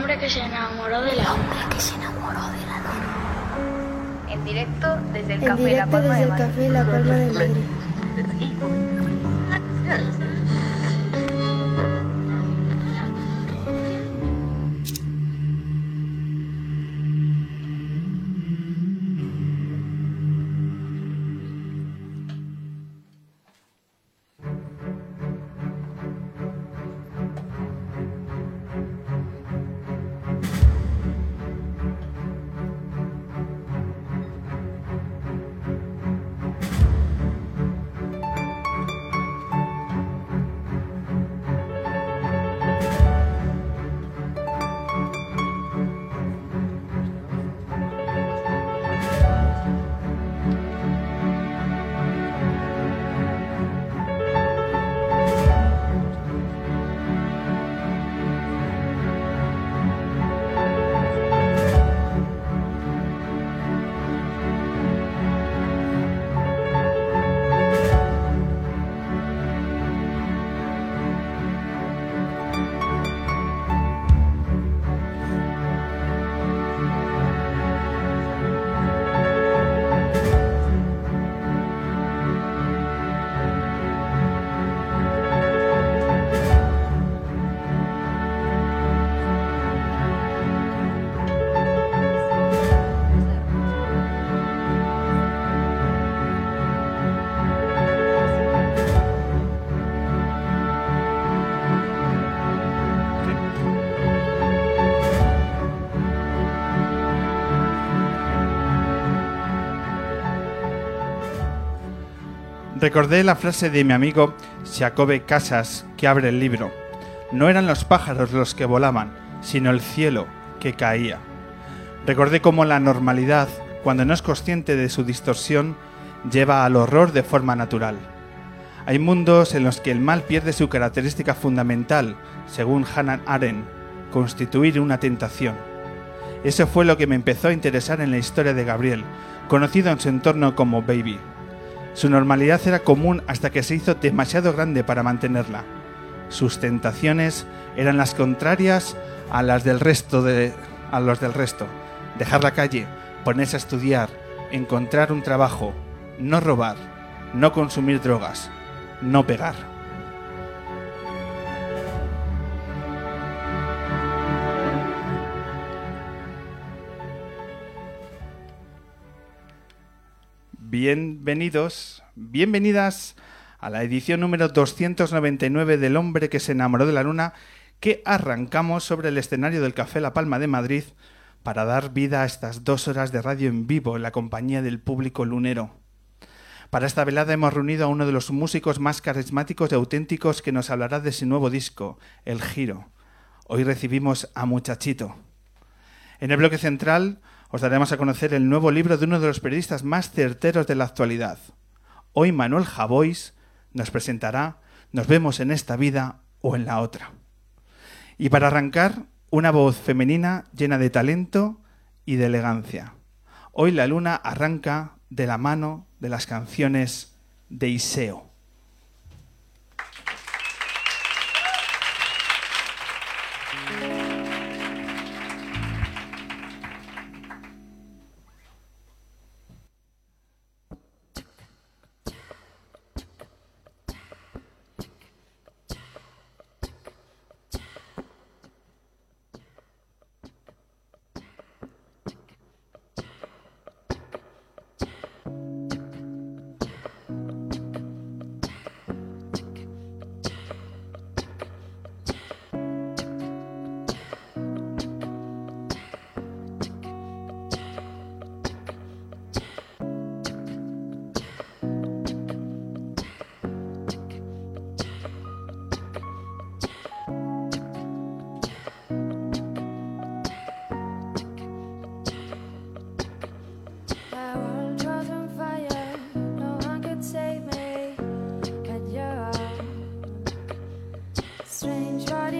hombre que se enamoró de la hombre que se enamoró de la luna. En directo desde el En Café La directo Palma desde de el Madrid. Café La Palma de Madrid. Recordé la frase de mi amigo Jacobe Casas que abre el libro. No eran los pájaros los que volaban, sino el cielo que caía. Recordé cómo la normalidad, cuando no es consciente de su distorsión, lleva al horror de forma natural. Hay mundos en los que el mal pierde su característica fundamental, según Hannah Arendt, constituir una tentación. Eso fue lo que me empezó a interesar en la historia de Gabriel, conocido en su entorno como Baby. Su normalidad era común hasta que se hizo demasiado grande para mantenerla. Sus tentaciones eran las contrarias a las del resto de a los del resto. Dejar la calle, ponerse a estudiar, encontrar un trabajo, no robar, no consumir drogas, no pegar. Bienvenidos, bienvenidas a la edición número 299 del hombre que se enamoró de la luna que arrancamos sobre el escenario del Café La Palma de Madrid para dar vida a estas dos horas de radio en vivo en la compañía del público lunero. Para esta velada hemos reunido a uno de los músicos más carismáticos y auténticos que nos hablará de su nuevo disco, El Giro. Hoy recibimos a Muchachito. En el bloque central os daremos a conocer el nuevo libro de uno de los periodistas más certeros de la actualidad. Hoy Manuel Javois nos presentará Nos vemos en esta vida o en la otra. Y para arrancar, una voz femenina llena de talento y de elegancia. Hoy la luna arranca de la mano de las canciones de Iseo. strange audience.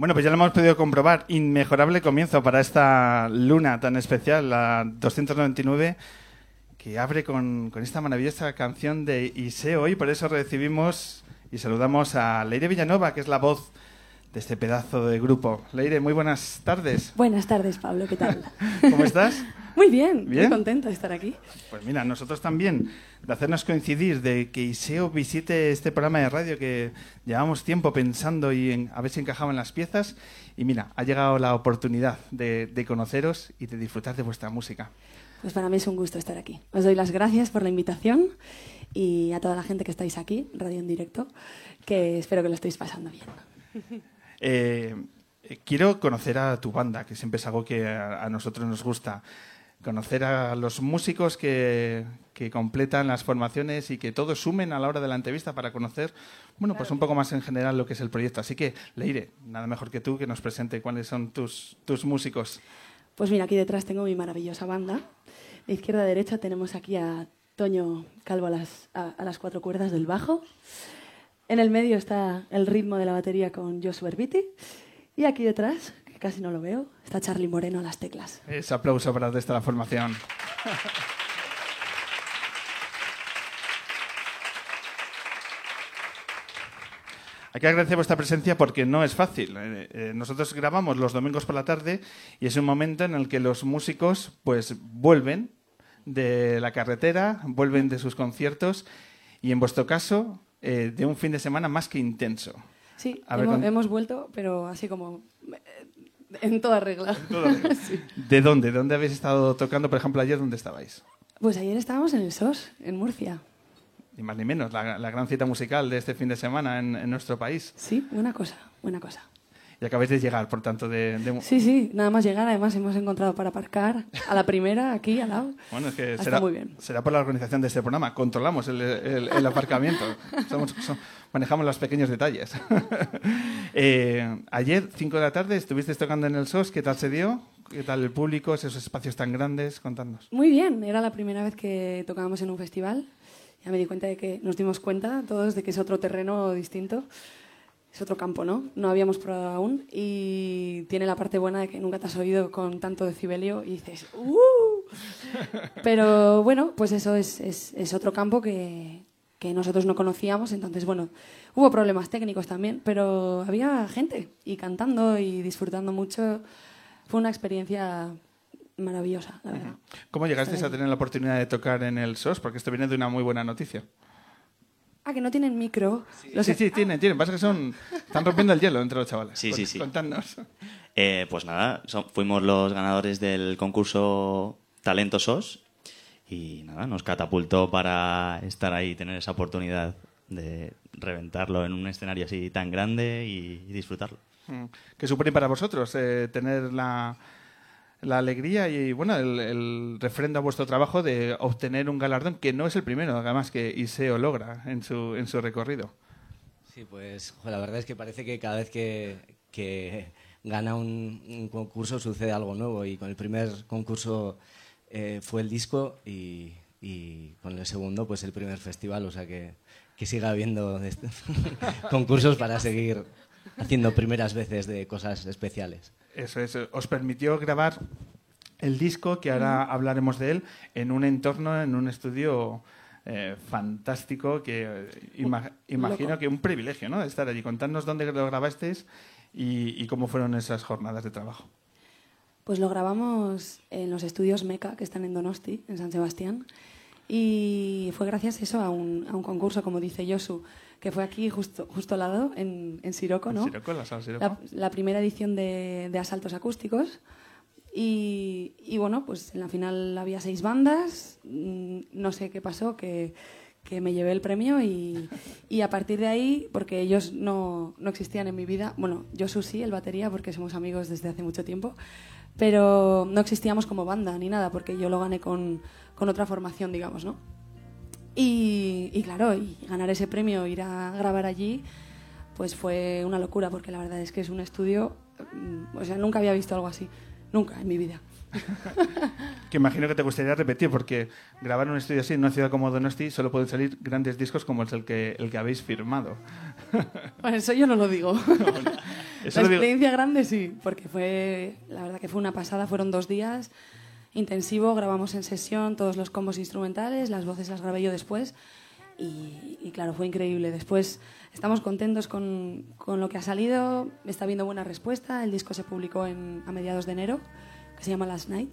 Bueno, pues ya lo hemos podido comprobar. Inmejorable comienzo para esta luna tan especial, la 299, que abre con, con esta maravillosa canción de Iseo. Y por eso recibimos y saludamos a Leire Villanova, que es la voz de este pedazo de grupo. Leire, muy buenas tardes. Buenas tardes, Pablo, ¿qué tal? ¿Cómo estás? Muy bien, ¿Bien? muy contenta de estar aquí. Pues mira, nosotros también, de hacernos coincidir, de que Iseo visite este programa de radio que llevamos tiempo pensando y en- a ver si encajaban las piezas. Y mira, ha llegado la oportunidad de, de conoceros y de disfrutar de vuestra música. Pues para mí es un gusto estar aquí. Os doy las gracias por la invitación y a toda la gente que estáis aquí, Radio en Directo, que espero que lo estéis pasando bien. Eh, eh, quiero conocer a tu banda, que siempre es algo que a, a nosotros nos gusta. Conocer a los músicos que, que completan las formaciones y que todos sumen a la hora de la entrevista para conocer, bueno, pues un poco más en general lo que es el proyecto. Así que, Leire, nada mejor que tú que nos presente cuáles son tus, tus músicos. Pues mira, aquí detrás tengo mi maravillosa banda. De izquierda a derecha tenemos aquí a Toño Calvo a las, a, a las cuatro cuerdas del bajo. En el medio está el ritmo de la batería con Josu Herbiti. Y aquí detrás, casi no lo veo, está Charlie Moreno a las teclas. Ese aplauso para desde la formación. Hay que agradecer vuestra presencia porque no es fácil. Eh, eh, nosotros grabamos los domingos por la tarde y es un momento en el que los músicos pues vuelven de la carretera, vuelven de sus conciertos y en vuestro caso eh, de un fin de semana más que intenso. Sí, hemos, hemos vuelto, pero así como eh, en toda regla. Sí. ¿De dónde? ¿De dónde habéis estado tocando? Por ejemplo, ayer, ¿dónde estabais? Pues ayer estábamos en el SOS, en Murcia. Ni más ni menos, la, la gran cita musical de este fin de semana en, en nuestro país. Sí, buena cosa, buena cosa. Y acabáis de llegar, por tanto, de... de- Sí, sí, nada más llegar, además hemos encontrado para aparcar a la primera, aquí al lado. Bueno, es que será, muy bien. será por la organización de este programa. Controlamos el, el- el aparcamiento. Somos- som- manejamos los pequeños detalles. Eh, ayer, 5 de la tarde, estuvisteis tocando en el SOS. ¿Qué tal se dio? ¿Qué tal el público? Esos espacios tan grandes. Contadnos. Muy bien, era la primera vez que tocábamos en un festival. Ya me di cuenta de que nos dimos cuenta todos de que es otro terreno distinto. Es otro campo, ¿no? No habíamos probado aún y tiene la parte buena de que nunca te has oído con tanto decibelio y dices ¡Uh! Pero bueno, pues eso es, es, es otro campo que, que nosotros no conocíamos. Entonces, bueno, hubo problemas técnicos también, pero había gente y cantando y disfrutando mucho. Fue una experiencia maravillosa, la verdad. ¿Cómo llegasteis a tener la oportunidad de tocar en el SOS? Porque esto viene de una muy buena noticia. Ah, que no tienen micro. Sí, sé. sí, tienen, tienen. Pasa que son... Están rompiendo el hielo entre los chavales. Sí, sí, sí. Contadnos. Eh, pues nada, fuimos los ganadores del concurso Talento SOS y nada, nos catapultó para estar ahí y tener esa oportunidad de reventarlo en un escenario así tan grande y, y disfrutarlo. Mm. ¿Qué supone para vosotros eh, tener la, la alegría y bueno el, el refrendo a vuestro trabajo de obtener un galardón que no es el primero, además que Iseo logra en su, en su recorrido? Sí, pues la verdad es que parece que cada vez que, que gana un, un concurso sucede algo nuevo y con el primer concurso eh, fue el disco y, y con el segundo pues el primer festival, o sea que, que siga habiendo este- concursos para seguir haciendo primeras veces de cosas especiales. Eso es, os permitió grabar el disco, que ahora hablaremos de él, en un entorno, en un estudio eh, fantástico, que eh, ima- imagino que un privilegio, ¿no? Estar allí. Contadnos dónde lo grabasteis y, y cómo fueron esas jornadas de trabajo. Pues lo grabamos en los estudios Meca, que están en Donosti, en San Sebastián. Y fue gracias eso a un, a un concurso, como dice Josu, que fue aquí justo, justo al lado, en, en Siroco, ¿no? Siroco, la sala Siroco. La, la primera edición de, de Asaltos Acústicos. Y, y bueno, pues en la final había seis bandas. mm, No sé qué pasó, que, que me llevé el premio y, y a partir de ahí, porque ellos no, no existían en mi vida, bueno, yo sí, el batería, porque somos amigos desde hace mucho tiempo, pero no existíamos como banda ni nada, porque yo lo gané con, con otra formación, digamos, ¿no? Y, claro, y ganar ese premio, ir a grabar allí, pues fue una locura, porque la verdad es que es un estudio, mm, o sea, nunca había visto algo así. Nunca en mi vida. Que imagino que te gustaría repetir, porque grabar un estudio así en una ciudad como Donosti solo pueden salir grandes discos como el que, el que habéis firmado. Bueno, eso yo no lo digo. Eso la lo digo- experiencia grande sí, porque fue, la verdad que fue una pasada, fueron dos días intensivo, grabamos en sesión todos los combos instrumentales, las voces las grabé yo después y, y claro, fue increíble. Después estamos contentos con, con lo que ha salido, está habiendo buena respuesta, el disco se publicó en, a mediados de enero, que se llama Last Night.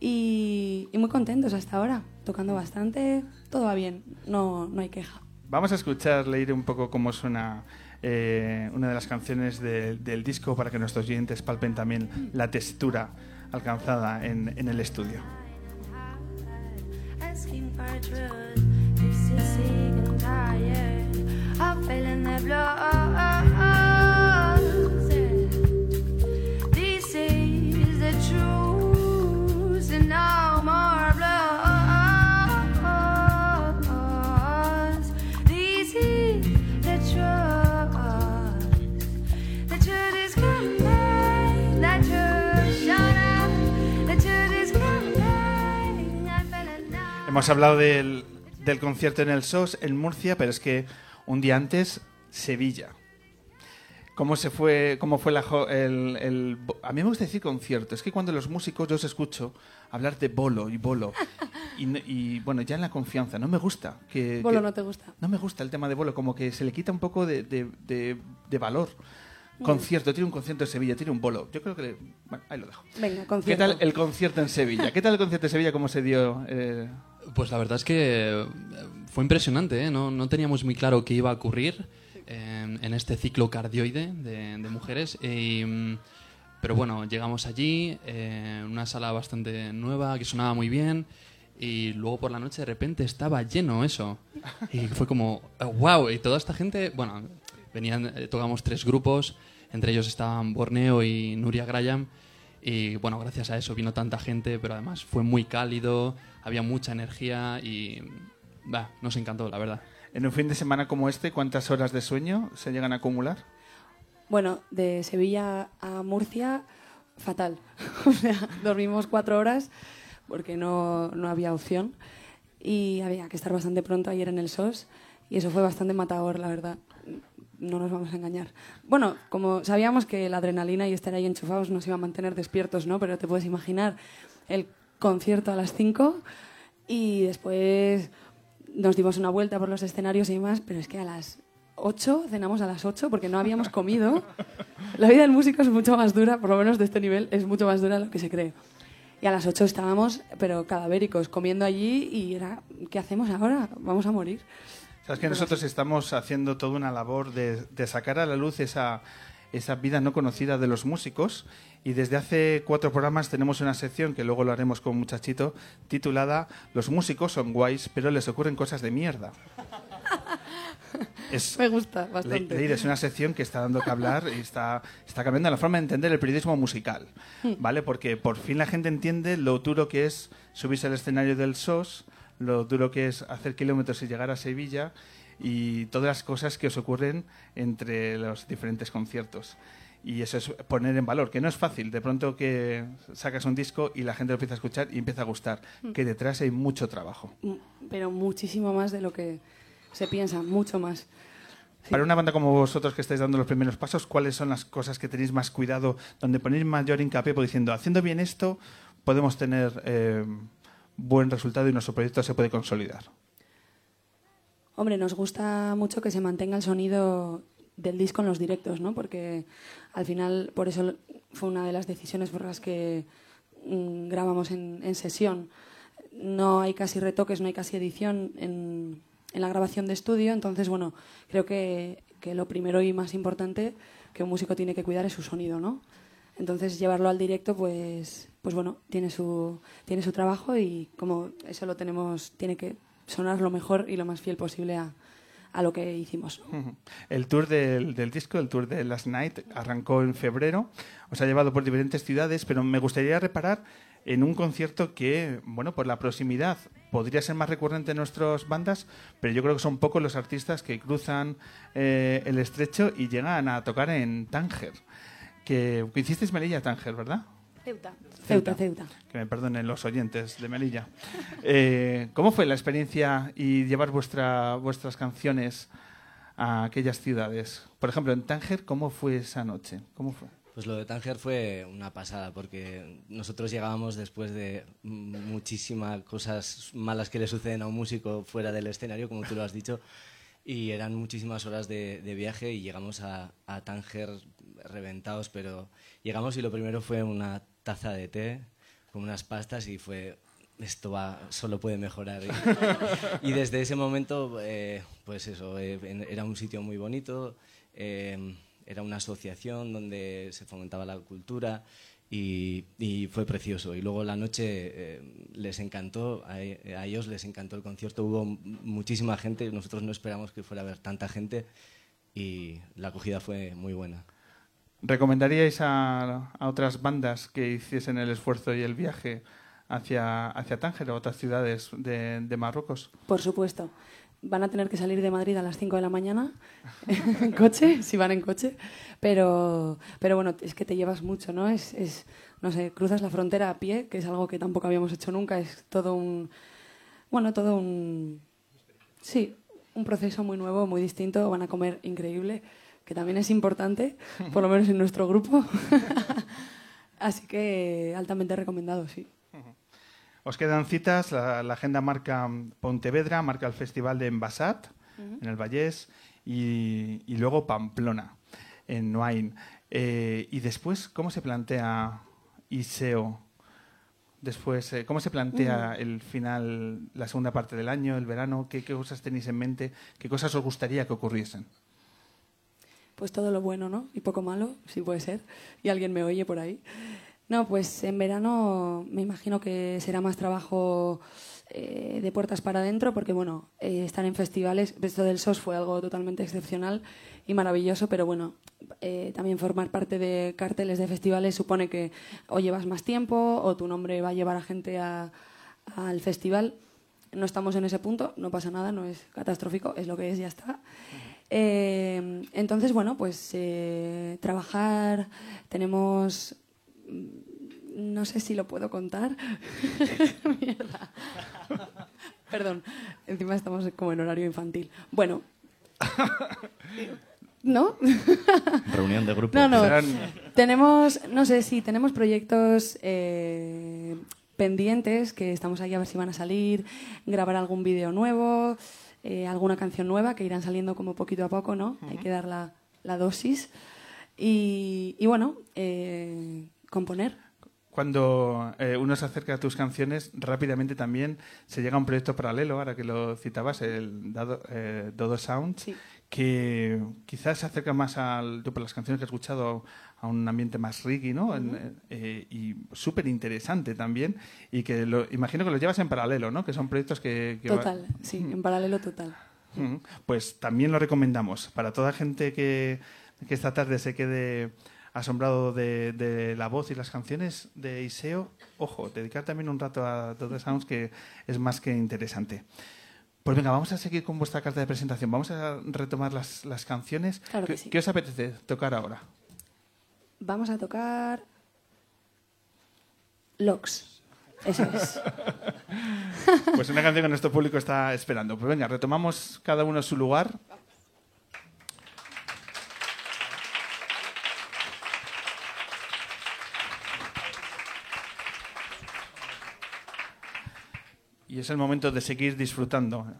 Y, y muy contentos hasta ahora, tocando bastante, todo va bien, no, no hay queja. Vamos a escuchar, leer un poco cómo suena eh, una de las canciones de- del disco para que nuestros oyentes palpen también la textura alcanzada en, en el estudio. Hemos hablado del, del concierto en el SOS en Murcia, pero es que un día antes, Sevilla. ¿Cómo se fue, cómo fue la, el, el A mí me gusta decir concierto. Es que cuando los músicos yo os escucho hablar de bolo y bolo. Y, y, bueno, ya en la confianza. No me gusta. Que, Bolo que- no te gusta. No me gusta el tema de bolo. Como que se le quita un poco de, de- de- de valor. Concierto. Tiene un concierto en Sevilla. Tiene un bolo. Yo creo que... le- Bueno, ahí lo dejo. Venga, ¿Qué concierto. tal el concierto en Sevilla? ¿Qué tal el concierto en Sevilla? ¿Cómo se dio? eh, Pues la verdad es que eh, fue impresionante, ¿eh? no, no teníamos muy claro qué iba a ocurrir eh, en este ciclo cardioide de, mujeres. mm, pero bueno, llegamos allí, eh, en una sala bastante nueva, que sonaba muy bien, y luego por la noche de repente estaba lleno eso. Y fue como, wow, y toda esta gente, bueno, venían, tocamos tres grupos, entre ellos estaban Borneo y Nuria Graham. Y bueno, gracias a eso vino tanta gente, pero además fue muy cálido, había mucha energía y bah, nos encantó, la verdad. En un fin de semana como este, ¿cuántas horas de sueño se llegan a acumular? Bueno, de Sevilla a Murcia, fatal. O sea, dormimos cuatro horas porque no, no había opción y había que estar bastante pronto ayer en el SOS y eso fue bastante matador, la verdad. No nos vamos a engañar. Bueno, como sabíamos que la adrenalina y estar ahí enchufados nos iba a mantener despiertos, ¿no? Pero te puedes imaginar el concierto a las 5 y después nos dimos una vuelta por los escenarios y demás, pero es que a las 8 cenamos a las 8 porque no habíamos comido. La vida del músico es mucho más dura, por lo menos de este nivel, es mucho más dura de lo que se cree. Y a las 8 estábamos, pero cadavéricos, comiendo allí y era, ¿qué hacemos ahora? Vamos a morir. Sabes que nosotros estamos haciendo toda una labor de, de sacar a la luz esa, esa vida no conocida de los músicos y desde hace cuatro programas tenemos una sección que luego lo haremos con un muchachito titulada Los músicos son guays pero les ocurren cosas de mierda. Es, Me gusta Le- bastante. Es una sección que está dando que hablar y está, está cambiando la forma de entender el periodismo musical, ¿vale? Porque por fin la gente entiende lo duro que es subirse al escenario del SOS, lo duro que es hacer kilómetros y llegar a Sevilla y todas las cosas que os ocurren entre los diferentes conciertos. Y eso es poner en valor, que no es fácil. De pronto que sacas un disco y la gente lo empieza a escuchar y empieza a gustar, que detrás hay mucho trabajo. Mm, Pero muchísimo más de lo que se piensa, mucho más. Sí. Para una banda como vosotros que estáis dando los primeros pasos, ¿cuáles son las cosas que tenéis más cuidado, donde ponéis mayor hincapié, pues diciendo, haciendo bien esto, podemos tener eh, buen resultado y nuestro proyecto se puede consolidar? Hombre, nos gusta mucho que se mantenga el sonido del disco en los directos, ¿no? Porque al final, por eso fue una de las decisiones por las que mm, grabamos en, en sesión. No hay casi retoques, no hay casi edición en, en la grabación de estudio, entonces, bueno, creo que, que lo primero y más importante que un músico tiene que cuidar es su sonido, ¿no? Entonces, llevarlo al directo, pues, pues bueno, tiene su, tiene su trabajo y como eso lo tenemos, tiene que sonar lo mejor y lo más fiel posible a, a lo que hicimos. El tour del, del disco, el tour de Last Night, arrancó en febrero. Os ha llevado por diferentes ciudades, pero me gustaría reparar en un concierto que, bueno, por la proximidad podría ser más recurrente en nuestras bandas, pero yo creo que son pocos los artistas que cruzan eh, el estrecho y llegan a tocar en Tánger. Que, que hicisteis Melilla Tánger, ¿verdad? Ceuta. Ceuta, Ceuta. Que me perdonen los oyentes de Melilla. Eh, ¿Cómo fue la experiencia y llevar vuestra, vuestras canciones a aquellas ciudades? Por ejemplo, en Tánger, ¿cómo fue esa noche? ¿Cómo fue? Pues lo de Tánger fue una pasada, porque nosotros llegábamos después de muchísimas cosas malas que le suceden a un músico fuera del escenario, como tú lo has dicho, y eran muchísimas horas de, de viaje y llegamos a, a, Tánger reventados, pero llegamos y lo primero fue una taza de té con unas pastas y fue esto va solo puede mejorar y, desde ese momento eh, pues eso eh, era un sitio muy bonito eh, era una asociación donde se fomentaba la cultura y, fue precioso. Y luego la noche les encantó, a, a, ellos les encantó el concierto, hubo muchísima gente, nosotros no esperamos que fuera a haber tanta gente y la acogida fue muy buena. ¿Recomendaríais a, otras bandas que hiciesen el esfuerzo y el viaje hacia, hacia Tánger o otras ciudades de, de Marruecos? Por supuesto van a tener que salir de Madrid a las 5 de la mañana en coche, si van en coche, pero, pero bueno, es que te llevas mucho, ¿no? Es, es, no sé, cruzas la frontera a pie, que es algo que tampoco habíamos hecho nunca, es todo un, bueno, todo un, sí, un proceso muy nuevo, muy distinto, van a comer increíble, que también es importante, por lo menos en nuestro grupo, así que altamente recomendado, sí. Os quedan citas, la, la, agenda marca Pontevedra, marca el Festival de Envasat, uh -huh. en el Vallés, y, y, luego Pamplona, en Noain. Eh, y después, ¿cómo se plantea Iseo? Después, eh, ¿cómo se plantea uh -huh. el final, la segunda parte del año, el verano? ¿Qué, ¿Qué cosas tenéis en mente? ¿Qué cosas os gustaría que ocurriesen? Pues todo lo bueno, ¿no? Y poco malo, si puede ser. Y alguien me oye por ahí. No, pues en verano me imagino que será más trabajo eh, de puertas para adentro, porque bueno, eh, estar en festivales, esto del SOS fue algo totalmente excepcional y maravilloso, pero bueno, eh, también formar parte de carteles de festivales supone que o llevas más tiempo o tu nombre va a llevar a gente al festival. No estamos en ese punto, no pasa nada, no es catastrófico, es lo que es, ya está. entonces, bueno, pues trabajar, tenemos no sé si lo puedo contar. Mierda. Perdón, encima estamos como en horario infantil. Bueno. ¿No? Reunión de grupo. No, no. Tenemos, no sé si tenemos proyectos eh, pendientes que estamos ahí a ver si van a salir, grabar algún vídeo nuevo, eh, alguna canción nueva que irán saliendo como poquito a poco, ¿no? Uh -huh. Hay que dar la, la dosis. Y, y bueno, eh, componer. Cuando eh, uno se acerca a tus canciones, rápidamente también se llega a un proyecto paralelo, ahora que lo citabas, el Dado, eh, Dodo Sound, sí. Que quizás se acerca más al, yo por las canciones que he escuchado, a un ambiente más reggae, ¿no? Uh -huh. eh, y súper interesante también, y que lo, imagino que lo llevas en paralelo, ¿no? Que son proyectos que... que total, va... sí, en paralelo total. Uh -huh. Pues también lo recomendamos para toda gente que, que esta tarde se quede asombrado de, de, la voz y las canciones de Iseo, ojo, dedicar también un rato a The Sounds que es más que interesante. Pues venga, vamos a seguir con vuestra carta de presentación. Vamos a retomar las, las canciones. Claro ¿Qué, sí. ¿Qué os apetece tocar ahora? Vamos a tocar Locks. Eso es. pues una canción que nuestro público está esperando. Pues venga, retomamos cada uno su lugar. Y es el momento de seguir disfrutando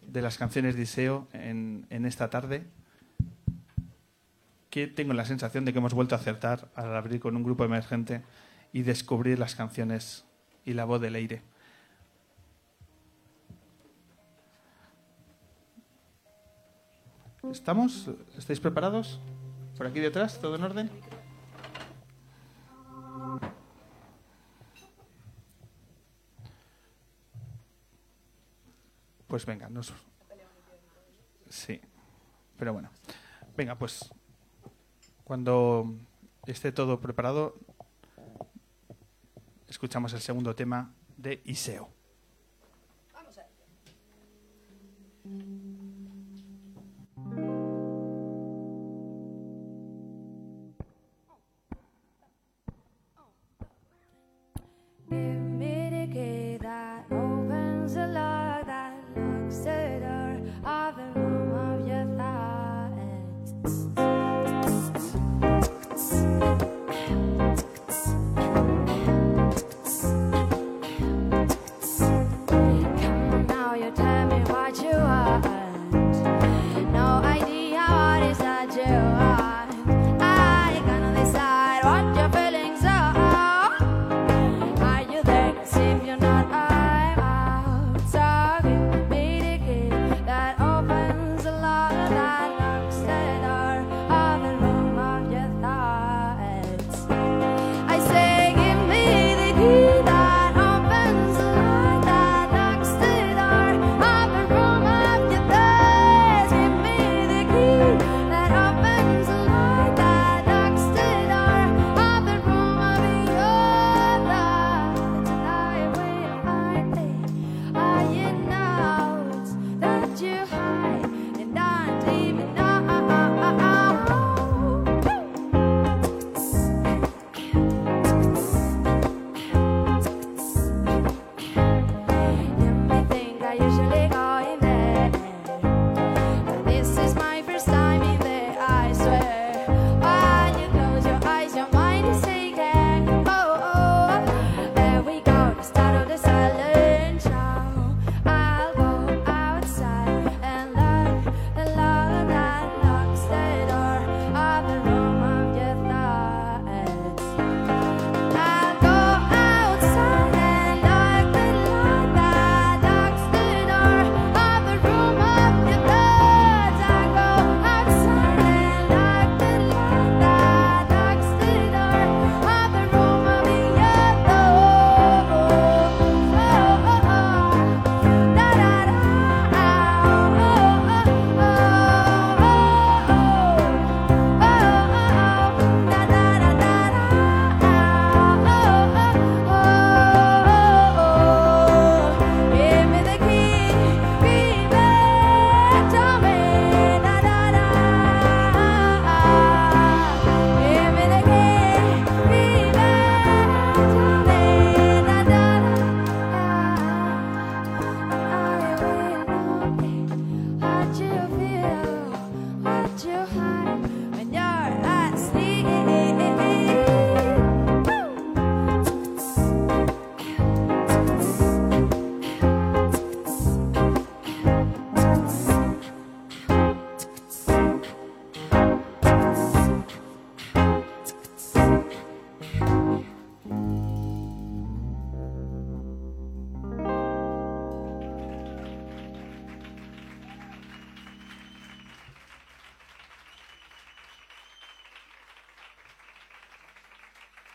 de las canciones de Iseo en, esta tarde. Que tengo la sensación de que hemos vuelto a acertar al abrir con un grupo emergente y descubrir las canciones y la voz de Leire. ¿Estamos? ¿Estáis preparados? ¿Por aquí detrás? ¿Todo en orden? Pues venga, nos... Sí, pero bueno. Venga, pues cuando esté todo preparado, escuchamos el segundo tema de Iseo. Vamos a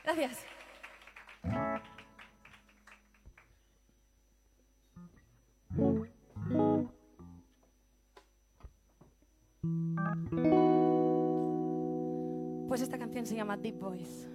Gracias. Pues esta canción se llama Deep Voice.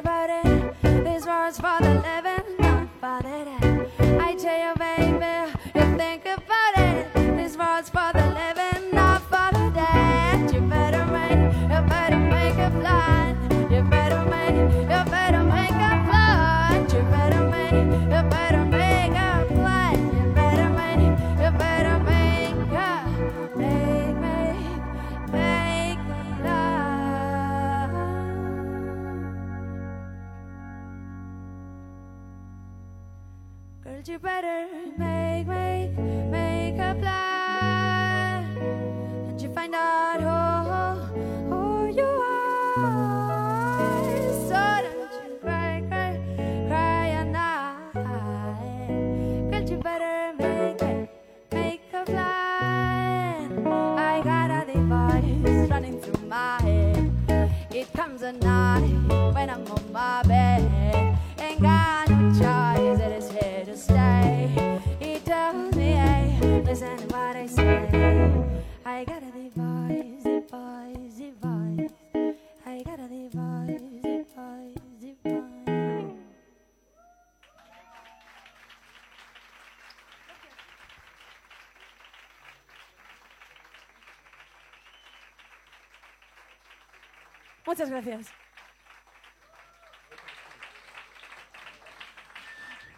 about it. This one's for the living. But you better make, make, make a plan. And you find out who, who who you are. So don't you cry, cry, cry at night. Girl, you better make, make, make a plan. I got a device running through my head. It comes at night when I'm on my bed. gracias.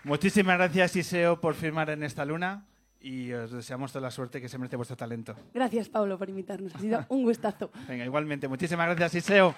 Muchísimas gracias, Iseo, por firmar en esta luna y os deseamos toda la suerte que se merece vuestro talento. Gracias, Pablo, por invitarnos. Ha sido un gustazo. Venga, igualmente. Muchísimas gracias, Iseo.